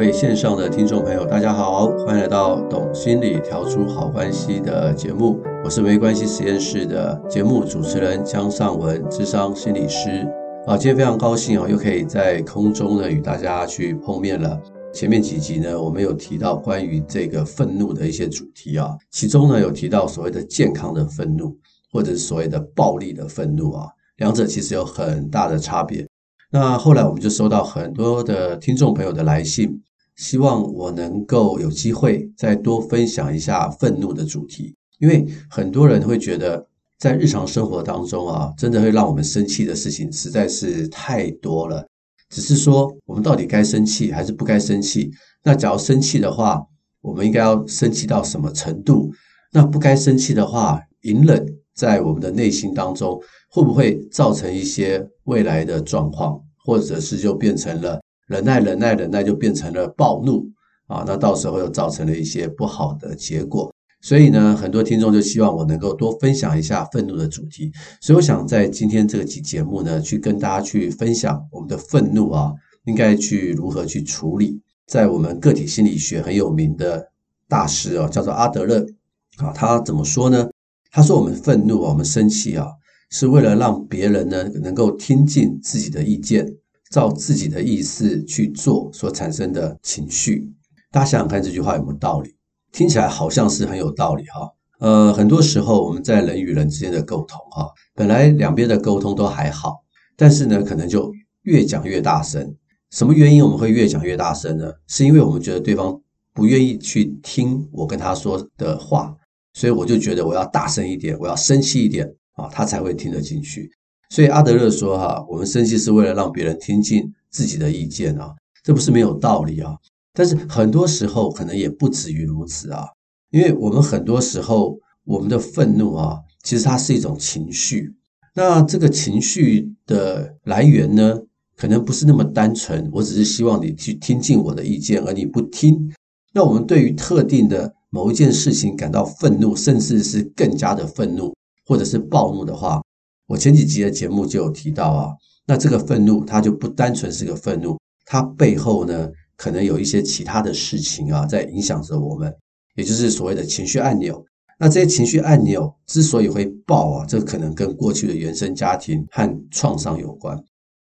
各位线上的听众朋友，大家好，欢迎来到《懂心理调出好关系》的节目，我是没关系实验室的节目主持人江尚文，智商心理师。啊，今天非常高兴啊，又可以在空中呢与大家去碰面了。前面几集呢，我们有提到关于这个愤怒的一些主题啊，其中呢有提到所谓的健康的愤怒，或者是所谓的暴力的愤怒啊，两者其实有很大的差别。那后来我们就收到很多的听众朋友的来信，希望我能够有机会再多分享一下愤怒的主题，因为很多人会觉得在日常生活当中啊，真的会让我们生气的事情实在是太多了。只是说我们到底该生气还是不该生气？那假如生气的话，我们应该要生气到什么程度？那不该生气的话，隐忍在我们的内心当中。会不会造成一些未来的状况，或者是就变成了忍耐、忍耐、忍耐，就变成了暴怒啊？那到时候又造成了一些不好的结果。所以呢，很多听众就希望我能够多分享一下愤怒的主题。所以我想在今天这个期节目呢，去跟大家去分享我们的愤怒啊，应该去如何去处理。在我们个体心理学很有名的大师啊，叫做阿德勒啊，他怎么说呢？他说：“我们愤怒，我们生气啊。”是为了让别人呢能够听进自己的意见，照自己的意思去做所产生的情绪。大家想想看，这句话有没有道理？听起来好像是很有道理哈。呃，很多时候我们在人与人之间的沟通哈，本来两边的沟通都还好，但是呢，可能就越讲越大声。什么原因我们会越讲越大声呢？是因为我们觉得对方不愿意去听我跟他说的话，所以我就觉得我要大声一点，我要生气一点。啊，他才会听得进去。所以阿德勒说：“哈，我们生气是为了让别人听进自己的意见啊，这不是没有道理啊。但是很多时候可能也不止于如此啊，因为我们很多时候我们的愤怒啊，其实它是一种情绪。那这个情绪的来源呢，可能不是那么单纯。我只是希望你去听进我的意见，而你不听。那我们对于特定的某一件事情感到愤怒，甚至是更加的愤怒。”或者是暴怒的话，我前几集的节目就有提到啊，那这个愤怒它就不单纯是个愤怒，它背后呢可能有一些其他的事情啊在影响着我们，也就是所谓的情绪按钮。那这些情绪按钮之所以会爆啊，这可能跟过去的原生家庭和创伤有关。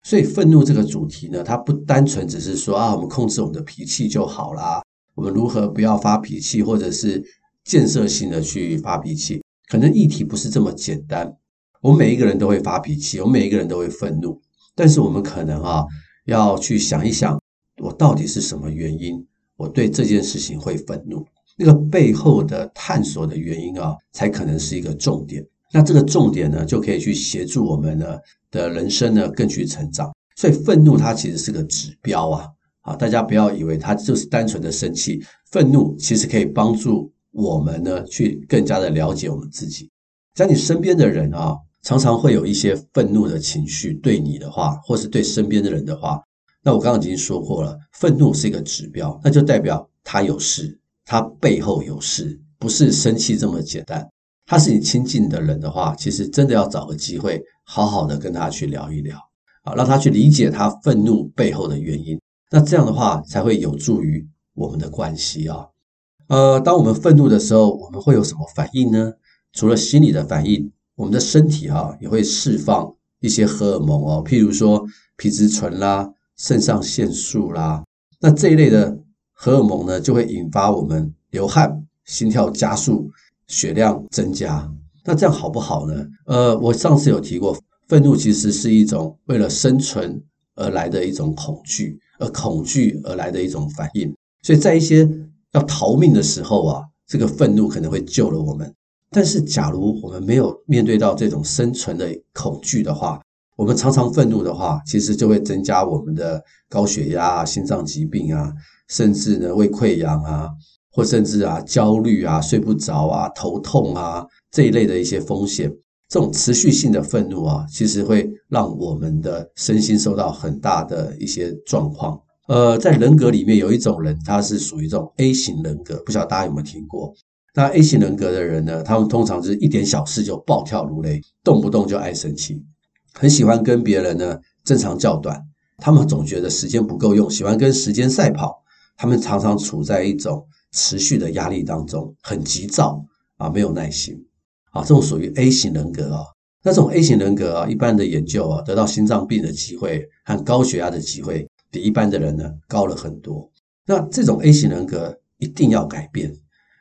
所以愤怒这个主题呢，它不单纯只是说啊，我们控制我们的脾气就好啦，我们如何不要发脾气，或者是建设性的去发脾气。可能议题不是这么简单，我们每一个人都会发脾气，我们每一个人都会愤怒，但是我们可能啊要去想一想，我到底是什么原因，我对这件事情会愤怒，那个背后的探索的原因啊，才可能是一个重点。那这个重点呢，就可以去协助我们呢的人生呢更去成长。所以愤怒它其实是个指标啊，啊，大家不要以为它就是单纯的生气，愤怒其实可以帮助。我们呢，去更加的了解我们自己。在你身边的人啊，常常会有一些愤怒的情绪对你的话，或是对身边的人的话。那我刚刚已经说过了，愤怒是一个指标，那就代表他有事，他背后有事，不是生气这么简单。他是你亲近的人的话，其实真的要找个机会，好好的跟他去聊一聊，啊，让他去理解他愤怒背后的原因。那这样的话，才会有助于我们的关系啊。呃，当我们愤怒的时候，我们会有什么反应呢？除了心理的反应，我们的身体哈、也会释放一些荷尔蒙哦，譬如说皮质醇啦、肾上腺素啦，那这一类的荷尔蒙呢，就会引发我们流汗、心跳加速、血量增加。那这样好不好呢？呃，我上次有提过，愤怒其实是一种为了生存而来的一种恐惧，而恐惧而来的一种反应。所以在一些要逃命的时候啊，这个愤怒可能会救了我们。但是，假如我们没有面对到这种生存的恐惧的话，我们常常愤怒的话，其实就会增加我们的高血压啊、心脏疾病啊，甚至呢胃溃疡啊，或甚至啊焦虑啊、睡不着啊、头痛啊这一类的一些风险。这种持续性的愤怒啊，其实会让我们的身心受到很大的一些状况。呃，在人格里面有一种人，他是属于这种 A 型人格，不晓得大家有没有听过？那 A 型人格的人呢，他们通常是一点小事就暴跳如雷，动不动就爱生气，很喜欢跟别人呢争长较短。他们总觉得时间不够用，喜欢跟时间赛跑。他们常常处在一种持续的压力当中，很急躁啊，没有耐心啊，这种属于 A 型人格啊。那这种 A 型人格啊，一般的研究啊，得到心脏病的机会和高血压的机会比一般的人呢高了很多。那这种 A 型人格一定要改变。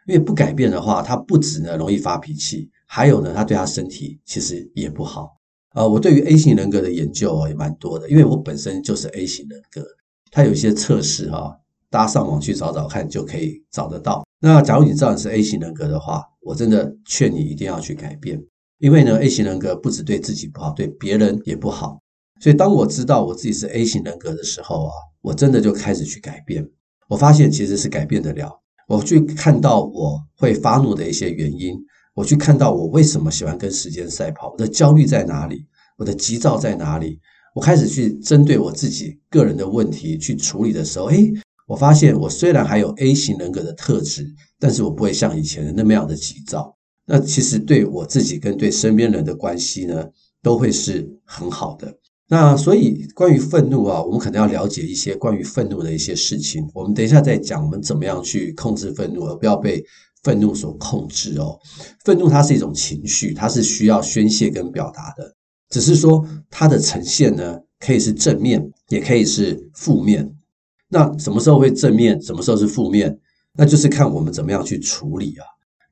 因为不改变的话，他不止呢容易发脾气，还有呢，他对他身体其实也不好。呃，我对于 A 型人格的研究也蛮多的，因为我本身就是 A 型人格，他有一些测试哈，大家上网去找找看就可以找得到。那假如你知道你是 A 型人格的话，我真的劝你一定要去改变，因为呢，A 型人格不止对自己不好，对别人也不好。所以当我知道我自己是 A 型人格的时候啊，我真的就开始去改变，我发现其实是改变得了。我去看到我会发怒的一些原因，我去看到我为什么喜欢跟时间赛跑，我的焦虑在哪里，我的急躁在哪里，我开始去针对我自己个人的问题去处理的时候，诶，我发现我虽然还有 A 型人格的特质，但是我不会像以前的那么样的急躁。那其实对我自己跟对身边人的关系呢，都会是很好的。那所以，关于愤怒啊，我们可能要了解一些关于愤怒的一些事情。我们等一下再讲，我们怎么样去控制愤怒，而不要被愤怒所控制哦。愤怒它是一种情绪，它是需要宣泄跟表达的。只是说它的呈现呢，可以是正面，也可以是负面。那什么时候会正面，什么时候是负面？那就是看我们怎么样去处理啊。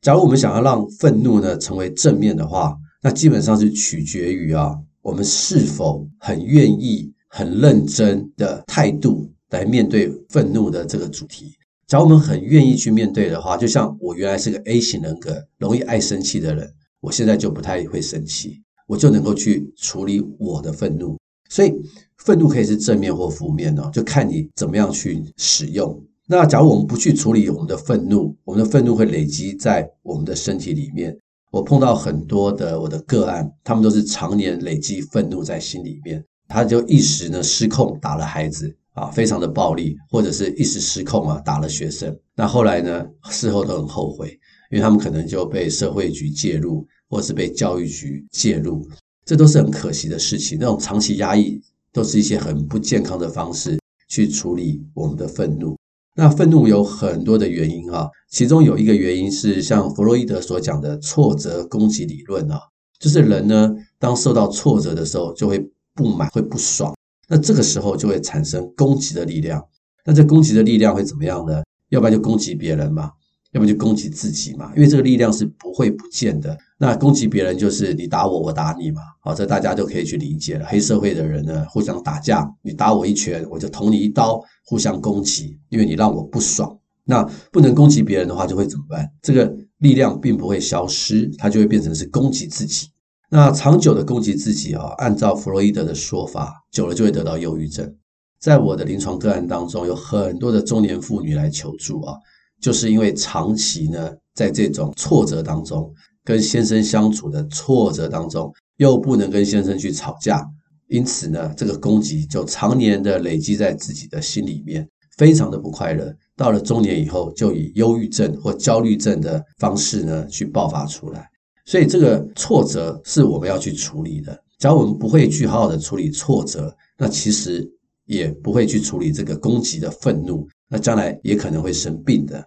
假如我们想要让愤怒呢成为正面的话，那基本上是取决于啊。我们是否很愿意、很认真的态度来面对愤怒的这个主题？假如我们很愿意去面对的话，就像我原来是个 A 型人格，容易爱生气的人，我现在就不太会生气，我就能够去处理我的愤怒。所以，愤怒可以是正面或负面哦，就看你怎么样去使用。那假如我们不去处理我们的愤怒，我们的愤怒会累积在我们的身体里面。我碰到很多的我的个案，他们都是常年累积愤怒在心里面，他就一时呢失控打了孩子啊，非常的暴力，或者是一时失控啊打了学生。那后来呢，事后都很后悔，因为他们可能就被社会局介入，或是被教育局介入，这都是很可惜的事情。那种长期压抑都是一些很不健康的方式去处理我们的愤怒。那愤怒有很多的原因啊，其中有一个原因是像弗洛伊德所讲的挫折攻击理论啊，就是人呢，当受到挫折的时候，就会不满，会不爽，那这个时候就会产生攻击的力量。那这攻击的力量会怎么样呢？要不然就攻击别人嘛。要么就攻击自己嘛，因为这个力量是不会不见的。那攻击别人就是你打我，我打你嘛。好，这大家都可以去理解了。黑社会的人呢，互相打架，你打我一拳，我就捅你一刀，互相攻击，因为你让我不爽。那不能攻击别人的话，就会怎么办？这个力量并不会消失，它就会变成是攻击自己。那长久的攻击自己啊，按照弗洛伊德的说法，久了就会得到忧郁症。在我的临床个案当中，有很多的中年妇女来求助啊。就是因为长期呢，在这种挫折当中，跟先生相处的挫折当中，又不能跟先生去吵架，因此呢，这个攻击就常年的累积在自己的心里面，非常的不快乐。到了中年以后，就以忧郁症或焦虑症的方式呢，去爆发出来。所以这个挫折是我们要去处理的。假如我们不会去好好的处理挫折，那其实也不会去处理这个攻击的愤怒，那将来也可能会生病的。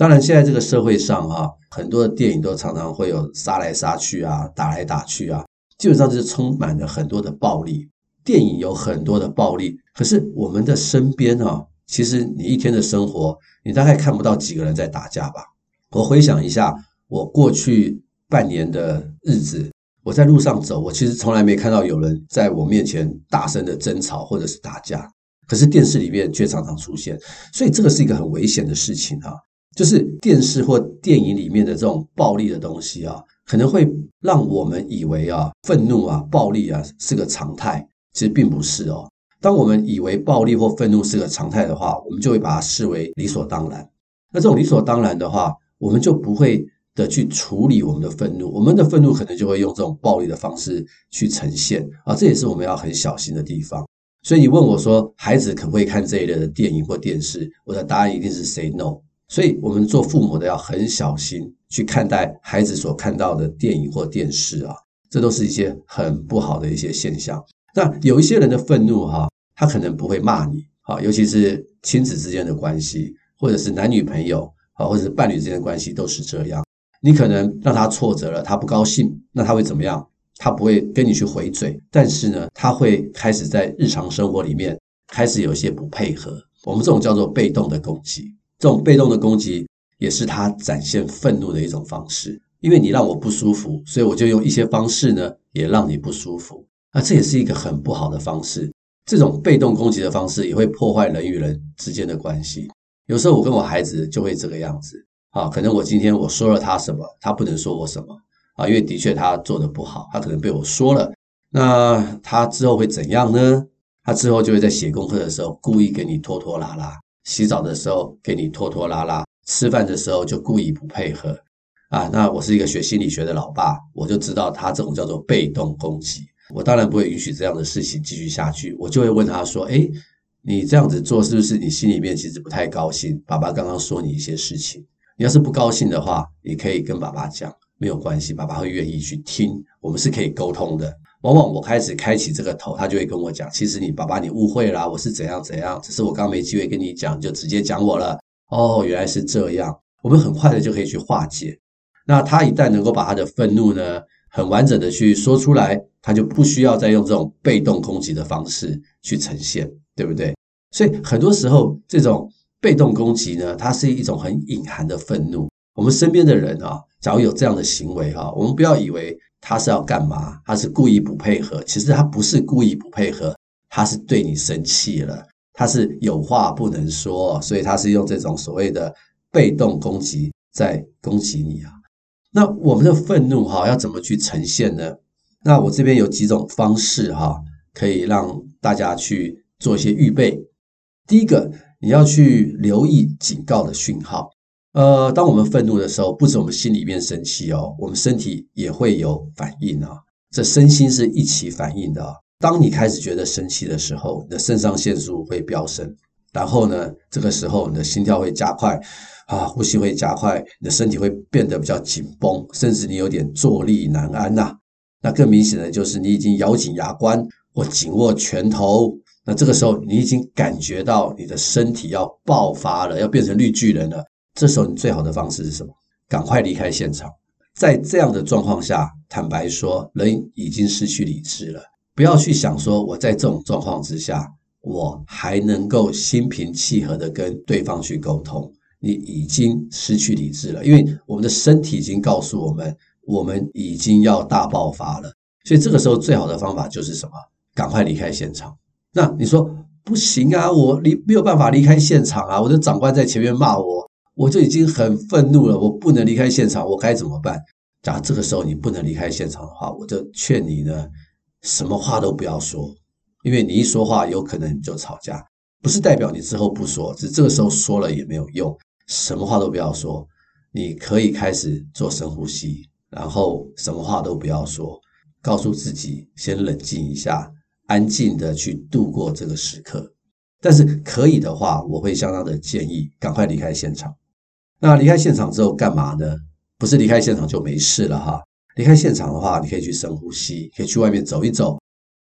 当然，现在这个社会上啊，很多的电影都常常会有杀来杀去啊，打来打去啊，基本上就是充满了很多的暴力。电影有很多的暴力，可是我们的身边啊，其实你一天的生活，你大概看不到几个人在打架吧？我回想一下，我过去半年的日子，我在路上走，我其实从来没看到有人在我面前大声的争吵或者是打架，可是电视里面却常常出现，所以这个是一个很危险的事情啊。就是电视或电影里面的这种暴力的东西啊，可能会让我们以为啊，愤怒啊、暴力啊是个常态，其实并不是哦。当我们以为暴力或愤怒是个常态的话，我们就会把它视为理所当然。那这种理所当然的话，我们就不会的去处理我们的愤怒，我们的愤怒可能就会用这种暴力的方式去呈现啊，这也是我们要很小心的地方。所以你问我说，孩子可不可以看这一类的电影或电视？我的答案一定是 say no。所以我们做父母的要很小心去看待孩子所看到的电影或电视啊，这都是一些很不好的一些现象。那有一些人的愤怒哈，他可能不会骂你啊，尤其是亲子之间的关系，或者是男女朋友啊，或者是伴侣之间的关系都是这样。你可能让他挫折了，他不高兴，那他会怎么样？他不会跟你去回嘴，但是呢，他会开始在日常生活里面开始有一些不配合。我们这种叫做被动的攻击。这种被动的攻击也是他展现愤怒的一种方式，因为你让我不舒服，所以我就用一些方式呢，也让你不舒服。那这也是一个很不好的方式。这种被动攻击的方式也会破坏人与人之间的关系。有时候我跟我孩子就会这个样子啊，可能我今天我说了他什么，他不能说我什么啊，因为的确他做得不好，他可能被我说了。那他之后会怎样呢？他之后就会在写功课的时候故意给你拖拖拉拉。洗澡的时候给你拖拖拉拉，吃饭的时候就故意不配合啊！那我是一个学心理学的老爸，我就知道他这种叫做被动攻击。我当然不会允许这样的事情继续下去，我就会问他说：“诶，你这样子做是不是你心里面其实不太高兴？爸爸刚刚说你一些事情，你要是不高兴的话，你可以跟爸爸讲，没有关系，爸爸会愿意去听，我们是可以沟通的。”往往我开始开启这个头，他就会跟我讲：“其实你爸爸你误会啦，我是怎样怎样，只是我刚没机会跟你讲，就直接讲我了。”哦，原来是这样，我们很快的就可以去化解。那他一旦能够把他的愤怒呢，很完整的去说出来，他就不需要再用这种被动攻击的方式去呈现，对不对？所以很多时候这种被动攻击呢，它是一种很隐含的愤怒。我们身边的人啊，假如有这样的行为哈，我们不要以为。他是要干嘛？他是故意不配合。其实他不是故意不配合，他是对你生气了，他是有话不能说，所以他是用这种所谓的被动攻击在攻击你啊。那我们的愤怒哈要怎么去呈现呢？那我这边有几种方式哈，可以让大家去做一些预备。第一个，你要去留意警告的讯号。呃，当我们愤怒的时候，不止我们心里面生气哦，我们身体也会有反应啊。这身心是一起反应的。当你开始觉得生气的时候，你的肾上腺素会飙升，然后呢，这个时候你的心跳会加快，啊，呼吸会加快，你的身体会变得比较紧绷，甚至你有点坐立难安呐。那更明显的就是你已经咬紧牙关或紧握拳头，那这个时候你已经感觉到你的身体要爆发了，要变成绿巨人了。这时候你最好的方式是什么？赶快离开现场。在这样的状况下，坦白说，人已经失去理智了。不要去想说我在这种状况之下，我还能够心平气和的跟对方去沟通。你已经失去理智了，因为我们的身体已经告诉我们，我们已经要大爆发了。所以这个时候最好的方法就是什么？赶快离开现场。那你说不行啊，我离没有办法离开现场啊，我的长官在前面骂我。我就已经很愤怒了，我不能离开现场，我该怎么办？假如这个时候你不能离开现场的话，我就劝你呢，什么话都不要说，因为你一说话，有可能你就吵架，不是代表你之后不说，只这个时候说了也没有用，什么话都不要说，你可以开始做深呼吸，然后什么话都不要说，告诉自己先冷静一下，安静的去度过这个时刻。但是可以的话，我会相当的建议赶快离开现场。那离开现场之后干嘛呢？不是离开现场就没事了哈。离开现场的话，你可以去深呼吸，可以去外面走一走。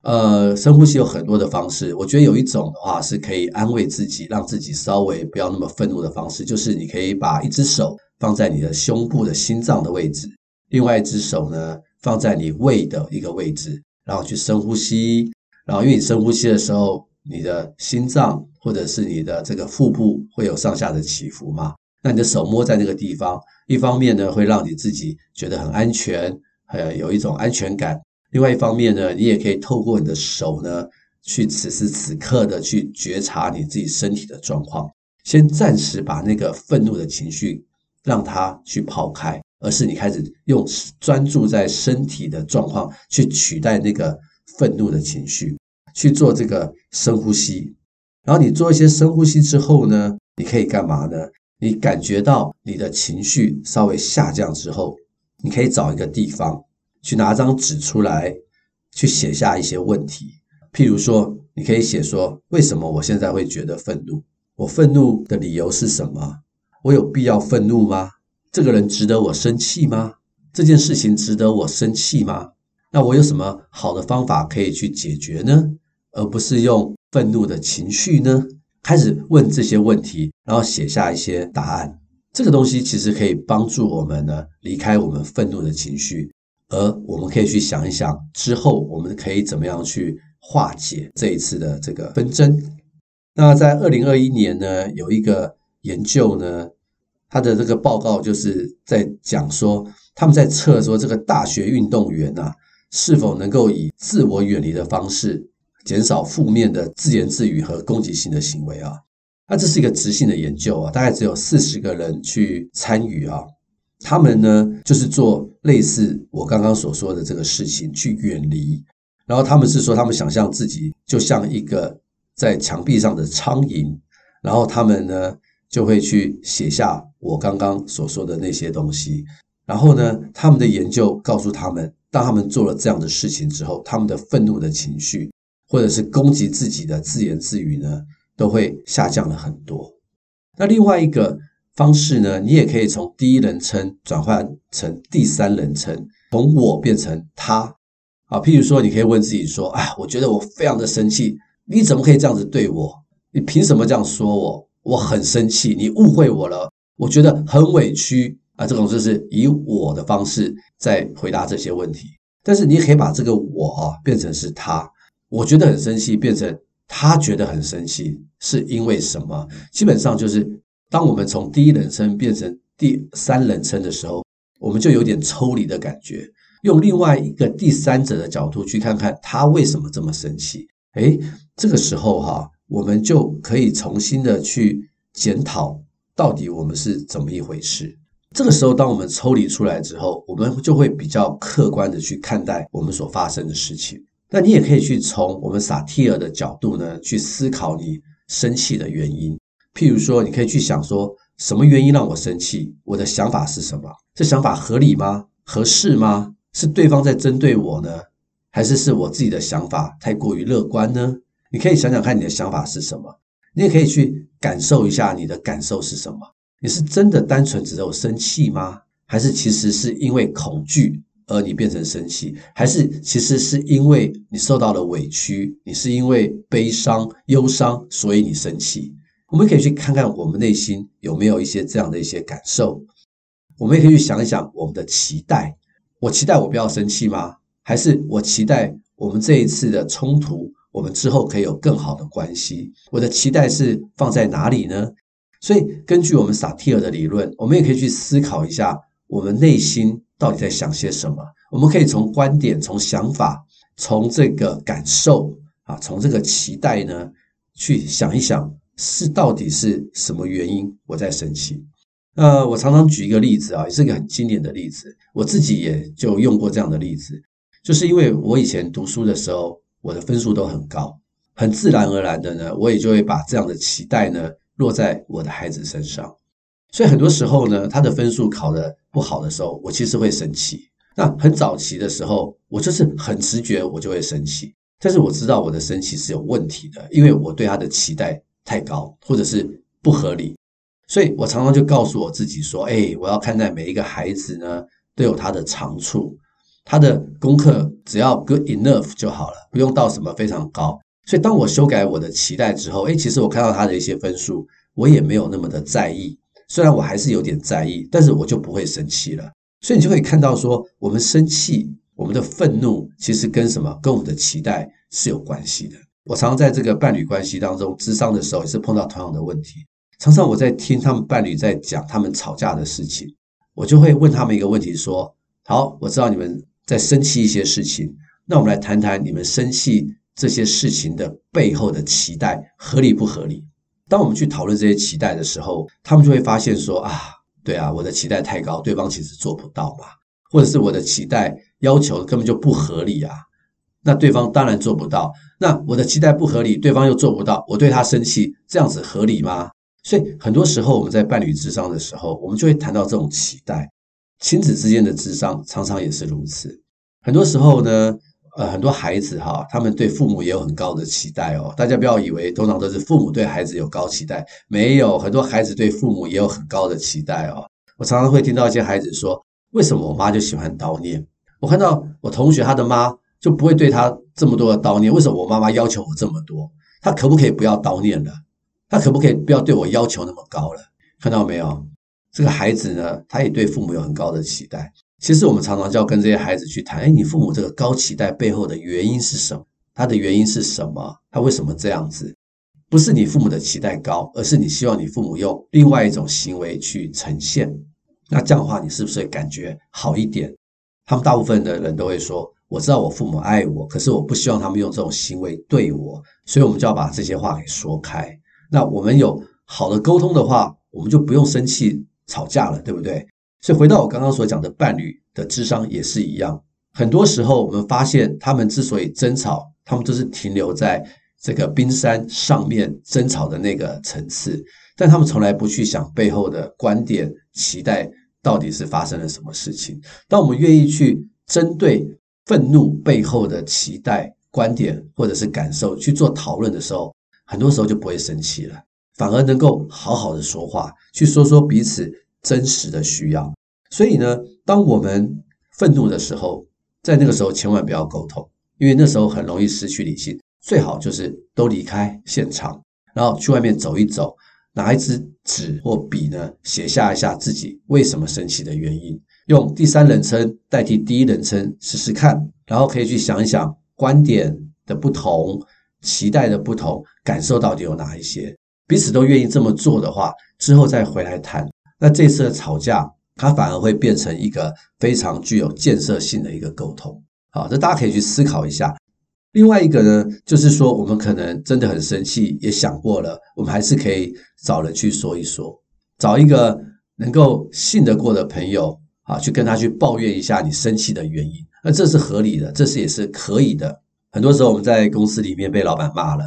呃，深呼吸有很多的方式，我觉得有一种的话是可以安慰自己，让自己稍微不要那么愤怒的方式，就是你可以把一只手放在你的胸部的心脏的位置，另外一只手呢放在你胃的一个位置，然后去深呼吸。然后因为你深呼吸的时候，你的心脏或者是你的这个腹部会有上下的起伏嘛。那你的手摸在那个地方，一方面呢会让你自己觉得很安全，呃，有一种安全感；另外一方面呢，你也可以透过你的手呢，去此时此刻的去觉察你自己身体的状况。先暂时把那个愤怒的情绪让它去抛开，而是你开始用专注在身体的状况去取代那个愤怒的情绪，去做这个深呼吸。然后你做一些深呼吸之后呢，你可以干嘛呢？你感觉到你的情绪稍微下降之后，你可以找一个地方去拿张纸出来，去写下一些问题。譬如说，你可以写说：为什么我现在会觉得愤怒？我愤怒的理由是什么？我有必要愤怒吗？这个人值得我生气吗？这件事情值得我生气吗？那我有什么好的方法可以去解决呢？而不是用愤怒的情绪呢？开始问这些问题，然后写下一些答案。这个东西其实可以帮助我们呢，离开我们愤怒的情绪，而我们可以去想一想，之后我们可以怎么样去化解这一次的这个纷争。那在二零二一年呢，有一个研究呢，他的这个报告就是在讲说，他们在测说这个大学运动员啊，是否能够以自我远离的方式。减少负面的自言自语和攻击性的行为啊，那这是一个直性的研究啊，大概只有四十个人去参与啊，他们呢就是做类似我刚刚所说的这个事情去远离，然后他们是说他们想象自己就像一个在墙壁上的苍蝇，然后他们呢就会去写下我刚刚所说的那些东西，然后呢他们的研究告诉他们，当他们做了这样的事情之后，他们的愤怒的情绪。或者是攻击自己的自言自语呢，都会下降了很多。那另外一个方式呢，你也可以从第一人称转换成第三人称，从我变成他啊。譬如说，你可以问自己说：“哎，我觉得我非常的生气，你怎么可以这样子对我？你凭什么这样说我？我很生气，你误会我了，我觉得很委屈啊。”这种就是以我的方式在回答这些问题。但是你也可以把这个我啊变成是他。我觉得很生气，变成他觉得很生气，是因为什么？基本上就是，当我们从第一人称变成第三人称的时候，我们就有点抽离的感觉，用另外一个第三者的角度去看看他为什么这么生气。诶，这个时候哈，我们就可以重新的去检讨，到底我们是怎么一回事。这个时候，当我们抽离出来之后，我们就会比较客观的去看待我们所发生的事情。那你也可以去从我们萨提尔的角度呢，去思考你生气的原因。譬如说，你可以去想说，什么原因让我生气？我的想法是什么？这想法合理吗？合适吗？是对方在针对我呢，还是是我自己的想法太过于乐观呢？你可以想想看你的想法是什么。你也可以去感受一下你的感受是什么。你是真的单纯只有生气吗？还是其实是因为恐惧？而你变成生气，还是其实是因为你受到了委屈，你是因为悲伤、忧伤，所以你生气。我们可以去看看我们内心有没有一些这样的一些感受。我们也可以去想一想我们的期待：我期待我不要生气吗？还是我期待我们这一次的冲突，我们之后可以有更好的关系？我的期待是放在哪里呢？所以，根据我们萨提尔的理论，我们也可以去思考一下我们内心。到底在想些什么？我们可以从观点、从想法、从这个感受啊，从这个期待呢，去想一想，是到底是什么原因我在生气？呃，我常常举一个例子啊，也是个很经典的例子，我自己也就用过这样的例子，就是因为我以前读书的时候，我的分数都很高，很自然而然的呢，我也就会把这样的期待呢，落在我的孩子身上。所以很多时候呢，他的分数考得不好的时候，我其实会生气。那很早期的时候，我就是很直觉，我就会生气。但是我知道我的生气是有问题的，因为我对他的期待太高，或者是不合理。所以我常常就告诉我自己说：“哎，我要看待每一个孩子呢，都有他的长处，他的功课只要 good enough 就好了，不用到什么非常高。”所以当我修改我的期待之后，哎，其实我看到他的一些分数，我也没有那么的在意。虽然我还是有点在意，但是我就不会生气了。所以你就可以看到说，我们生气，我们的愤怒，其实跟什么？跟我们的期待是有关系的。我常常在这个伴侣关系当中咨商的时候，也是碰到同样的问题。常常我在听他们伴侣在讲他们吵架的事情，我就会问他们一个问题：说，好，我知道你们在生气一些事情，那我们来谈谈你们生气这些事情的背后的期待合理不合理？当我们去讨论这些期待的时候，他们就会发现说啊，对啊，我的期待太高，对方其实做不到嘛，或者是我的期待要求根本就不合理啊，那对方当然做不到。那我的期待不合理，对方又做不到，我对他生气，这样子合理吗？所以很多时候我们在伴侣智商的时候，我们就会谈到这种期待。亲子之间的智商常常也是如此。很多时候呢，呃，很多孩子哈，他们对父母也有很高的期待哦。大家不要以为通常都是父母对孩子有高期待，没有，很多孩子对父母也有很高的期待哦。我常常会听到一些孩子说：“为什么我妈就喜欢叨念？我看到我同学他的妈就不会对他这么多的叨念，为什么我妈妈要求我这么多？他可不可以不要叨念了？他可不可以不要对我要求那么高了？看到没有？这个孩子呢，他也对父母有很高的期待。其实我们常常就要跟这些孩子去谈：哎，你父母这个高期待背后的原因是什么？他的原因是什么？他为什么这样子？不是你父母的期待高，而是你希望你父母用另外一种行为去呈现。那这样的话，你是不是感觉好一点？他们大部分的人都会说：“我知道我父母爱我，可是我不希望他们用这种行为对我。”所以，我们就要把这些话给说开。那我们有好的沟通的话，我们就不用生气吵架了，对不对？所以，回到我刚刚所讲的伴侣的智商也是一样。很多时候，我们发现他们之所以争吵，他们都是停留在这个冰山上面争吵的那个层次，但他们从来不去想背后的观点、期待。到底是发生了什么事情？当我们愿意去针对愤怒背后的期待、观点或者是感受去做讨论的时候，很多时候就不会生气了，反而能够好好的说话，去说说彼此真实的需要。所以呢，当我们愤怒的时候，在那个时候千万不要沟通，因为那时候很容易失去理性。最好就是都离开现场，然后去外面走一走。拿一支纸或笔呢，写下一下自己为什么生气的原因，用第三人称代替第一人称试试看，然后可以去想一想观点的不同、期待的不同、感受到底有哪一些，彼此都愿意这么做的话，之后再回来谈。那这次的吵架，它反而会变成一个非常具有建设性的一个沟通。好，这大家可以去思考一下。另外一个呢，就是说，我们可能真的很生气，也想过了，我们还是可以找人去说一说，找一个能够信得过的朋友啊，去跟他去抱怨一下你生气的原因，那这是合理的，这是也是可以的。很多时候我们在公司里面被老板骂了，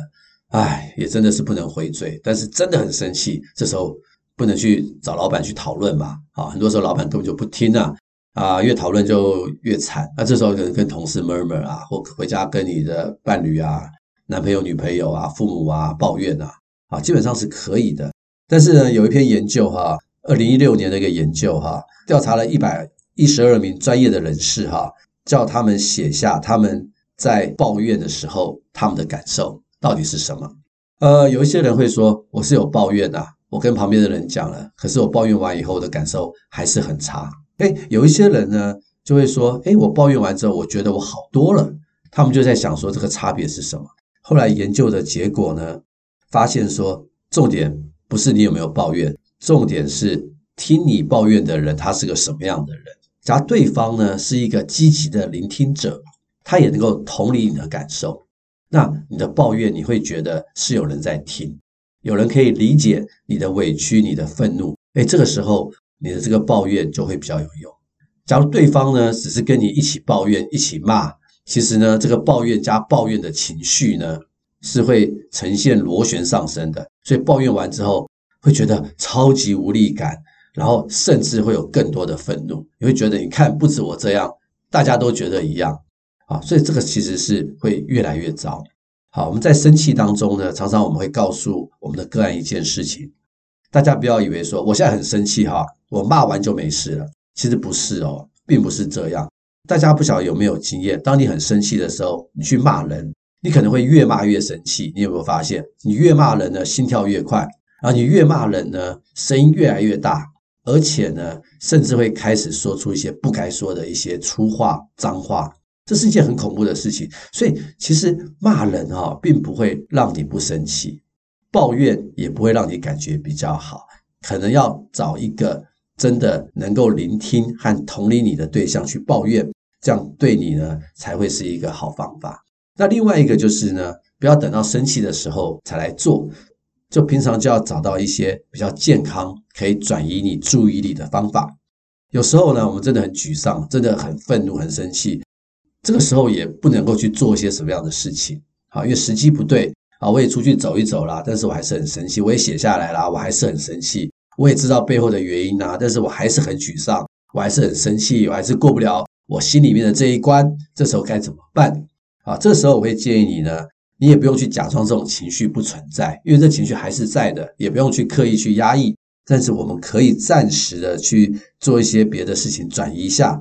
唉，也真的是不能回嘴，但是真的很生气，这时候不能去找老板去讨论嘛，啊，很多时候老板根本就不听啊。啊，越讨论就越惨。那这时候可能跟同事 murmur 啊，或回家跟你的伴侣啊、男朋友、女朋友啊、父母啊抱怨啊，啊，基本上是可以的。但是呢，有一篇研究哈，二零一六年的一个研究哈，调查了一百一十二名专业的人士哈，叫他们写下他们在抱怨的时候他们的感受到底是什么。呃，有一些人会说，我是有抱怨呐，我跟旁边的人讲了，可是我抱怨完以后的感受还是很差。哎，有一些人呢，就会说：“哎，我抱怨完之后，我觉得我好多了。”他们就在想说，这个差别是什么？后来研究的结果呢，发现说，重点不是你有没有抱怨，重点是听你抱怨的人他是个什么样的人。假如对方呢是一个积极的聆听者，他也能够同理你的感受，那你的抱怨你会觉得是有人在听，有人可以理解你的委屈、你的愤怒。哎，这个时候。你的这个抱怨就会比较有用。假如对方呢只是跟你一起抱怨、一起骂，其实呢这个抱怨加抱怨的情绪呢是会呈现螺旋上升的。所以抱怨完之后会觉得超级无力感，然后甚至会有更多的愤怒。你会觉得你看不止我这样，大家都觉得一样啊。所以这个其实是会越来越糟。好，我们在生气当中呢，常常我们会告诉我们的个案一件事情。大家不要以为说我现在很生气哈，我骂完就没事了。其实不是哦，并不是这样。大家不晓得有没有经验？当你很生气的时候，你去骂人，你可能会越骂越生气。你有没有发现？你越骂人呢，心跳越快，然后你越骂人呢，声音越来越大，而且呢，甚至会开始说出一些不该说的一些粗话、脏话。这是一件很恐怖的事情。所以，其实骂人哈，并不会让你不生气。抱怨也不会让你感觉比较好，可能要找一个真的能够聆听和同理你的对象去抱怨，这样对你呢才会是一个好方法。那另外一个就是呢，不要等到生气的时候才来做。就平常就要找到一些比较健康、可以转移你注意力的方法。有时候呢，我们真的很沮丧，真的很愤怒、很生气，这个时候也不能够去做一些什么样的事情，啊，因为时机不对啊。我也出去走一走啦，但是我还是很生气。我也写下来啦，我还是很生气。我也知道背后的原因啊，但是我还是很沮丧，我还是很生气，我还是过不了我心里面的这一关。这时候该怎么办？啊，这时候我会建议你呢，你也不用去假装这种情绪不存在，因为这情绪还是在的，也不用去刻意去压抑。但是我们可以暂时的去做一些别的事情，转移一下，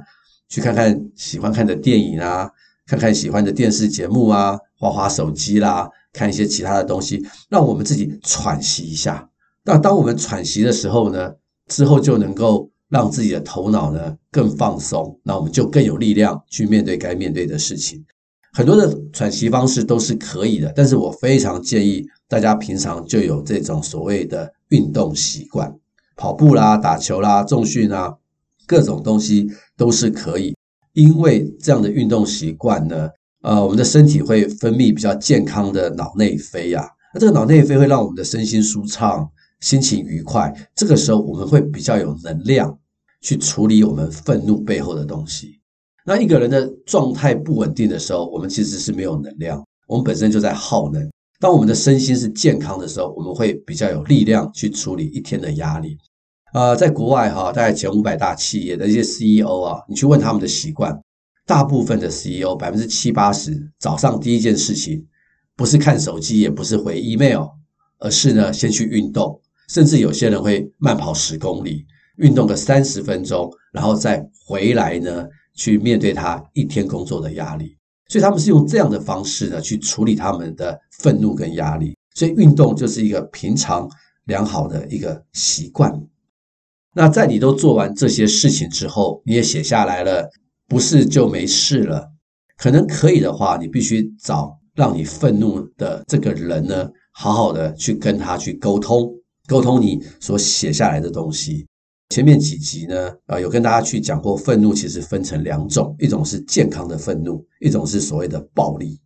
去看看喜欢看的电影啊，看看喜欢的电视节目啊，滑滑手机啦，看一些其他的东西，让我们自己喘息一下。那当我们喘息的时候呢，之后就能够让自己的头脑呢更放松，那我们就更有力量去面对该面对的事情。很多的喘息方式都是可以的，但是我非常建议大家平常就有这种所谓的运动习惯，跑步啦、打球啦、重训啊，各种东西都是可以。因为这样的运动习惯呢，呃，我们的身体会分泌比较健康的脑内啡呀，那这个脑内啡会让我们的身心舒畅、心情愉快。这个时候我们会比较有能量去处理我们愤怒背后的东西。那一个人的状态不稳定的时候，我们其实是没有能量，我们本身就在耗能。当我们的身心是健康的时候，我们会比较有力量去处理一天的压力。呃，在国外哈，大概前五百大企业的一些 CEO 啊，你去问他们的习惯，大部分的 CEO 百分之七八十，早上第一件事情不是看手机，也不是回 email，而是呢先去运动，甚至有些人会慢跑十公里，运动个三十分钟，然后再回来呢。去面对他一天工作的压力，所以他们是用这样的方式呢去处理他们的愤怒跟压力。所以运动就是一个平常良好的一个习惯。那在你都做完这些事情之后，你也写下来了，不是就没事了？可能可以的话，你必须找让你愤怒的这个人呢，好好的去跟他去沟通，沟通你所写下来的东西。前面几集呢，啊，有跟大家去讲过，愤怒其实分成两种，一种是健康的愤怒，一种是所谓的暴力。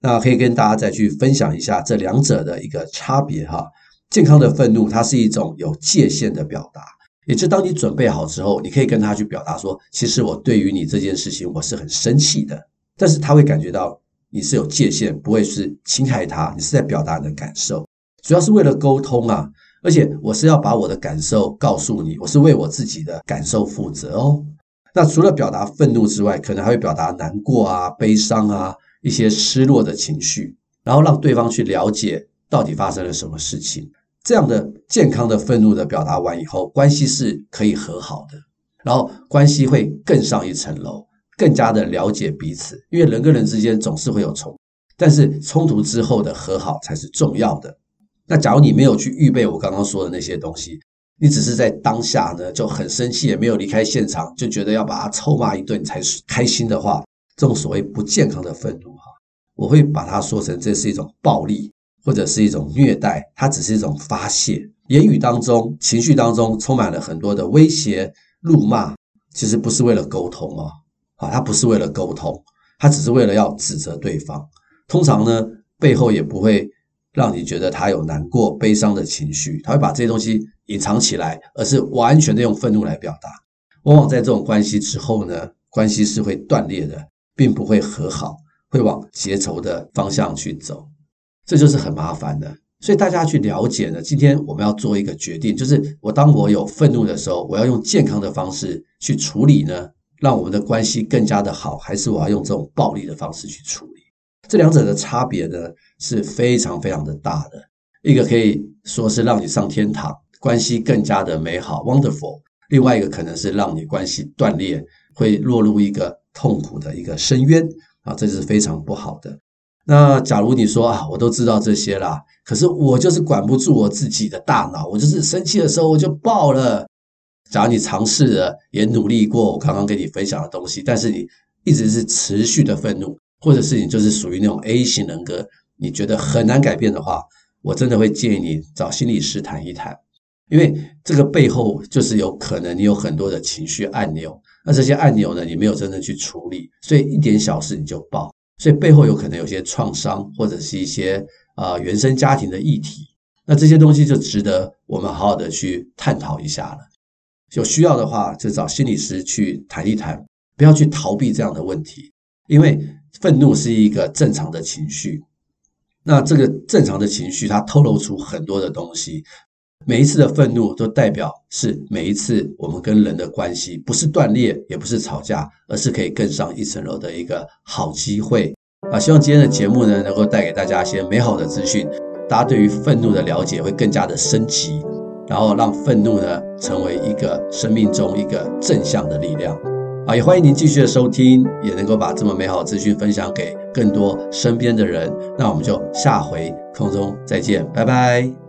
那可以跟大家再去分享一下这两者的一个差别哈。健康的愤怒，它是一种有界限的表达，也就当你准备好之后，你可以跟他去表达说，其实我对于你这件事情我是很生气的，但是他会感觉到你是有界限，不会是侵害他，你是在表达你的感受，主要是为了沟通啊。而且我是要把我的感受告诉你，我是为我自己的感受负责哦。那除了表达愤怒之外，可能还会表达难过啊、悲伤啊、一些失落的情绪，然后让对方去了解到底发生了什么事情。这样的健康的愤怒的表达完以后，关系是可以和好的，然后关系会更上一层楼，更加的了解彼此。因为人跟人之间总是会有冲突，但是冲突之后的和好才是重要的。那假如你没有去预备我刚刚说的那些东西，你只是在当下呢就很生气，也没有离开现场，就觉得要把他臭骂一顿才是开心的话，这种所谓不健康的愤怒哈，我会把它说成这是一种暴力或者是一种虐待，它只是一种发泄，言语当中、情绪当中充满了很多的威胁、怒骂，其实不是为了沟通哦，啊，它不是为了沟通，它只是为了要指责对方，通常呢背后也不会。让你觉得他有难过、悲伤的情绪，他会把这些东西隐藏起来，而是完全的用愤怒来表达。往往在这种关系之后呢，关系是会断裂的，并不会和好，会往结仇的方向去走，这就是很麻烦的。所以大家去了解呢，今天我们要做一个决定，就是我当我有愤怒的时候，我要用健康的方式去处理呢，让我们的关系更加的好，还是我要用这种暴力的方式去处理？这两者的差别呢，是非常非常的大的。一个可以说是让你上天堂，关系更加的美好 （wonderful）；另外一个可能是让你关系断裂，会落入一个痛苦的一个深渊啊，这是非常不好的。那假如你说啊，我都知道这些啦，可是我就是管不住我自己的大脑，我就是生气的时候我就爆了。假如你尝试了，也努力过我刚刚跟你分享的东西，但是你一直是持续的愤怒。或者是你就是属于那种 A 型人格，你觉得很难改变的话，我真的会建议你找心理师谈一谈，因为这个背后就是有可能你有很多的情绪按钮，那这些按钮呢，你没有真正去处理，所以一点小事你就爆，所以背后有可能有些创伤或者是一些啊、呃、原生家庭的议题，那这些东西就值得我们好好的去探讨一下了。有需要的话，就找心理师去谈一谈，不要去逃避这样的问题，因为愤怒是一个正常的情绪。那这个正常的情绪，它透露出很多的东西。每一次的愤怒，都代表是每一次我们跟人的关系，不是断裂，也不是吵架，而是可以更上一层楼的一个好机会啊！希望今天的节目呢，能够带给大家一些美好的资讯，大家对于愤怒的了解会更加的升级，然后让愤怒呢成为一个生命中一个正向的力量啊！也欢迎您继续的收听，也能够把这么美好的资讯分享给更多身边的人。那我们就下回空中再见，拜拜。